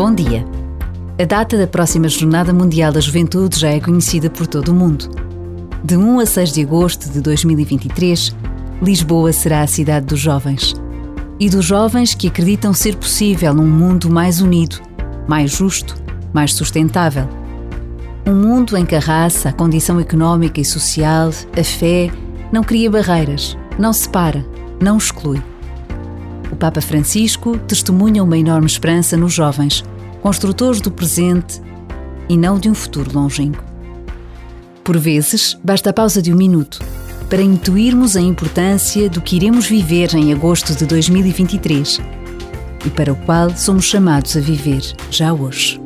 Bom dia. A data da próxima Jornada Mundial da Juventude já é conhecida por todo o mundo. De 1 a 6 de agosto de 2023, Lisboa será a cidade dos jovens. E dos jovens que acreditam ser possível um mundo mais unido, mais justo, mais sustentável. Um mundo em que a raça, a condição económica e social, a fé, não cria barreiras, não separa, não exclui. Papa Francisco testemunha uma enorme esperança nos jovens, construtores do presente e não de um futuro longínquo. Por vezes, basta a pausa de um minuto para intuirmos a importância do que iremos viver em agosto de 2023 e para o qual somos chamados a viver já hoje.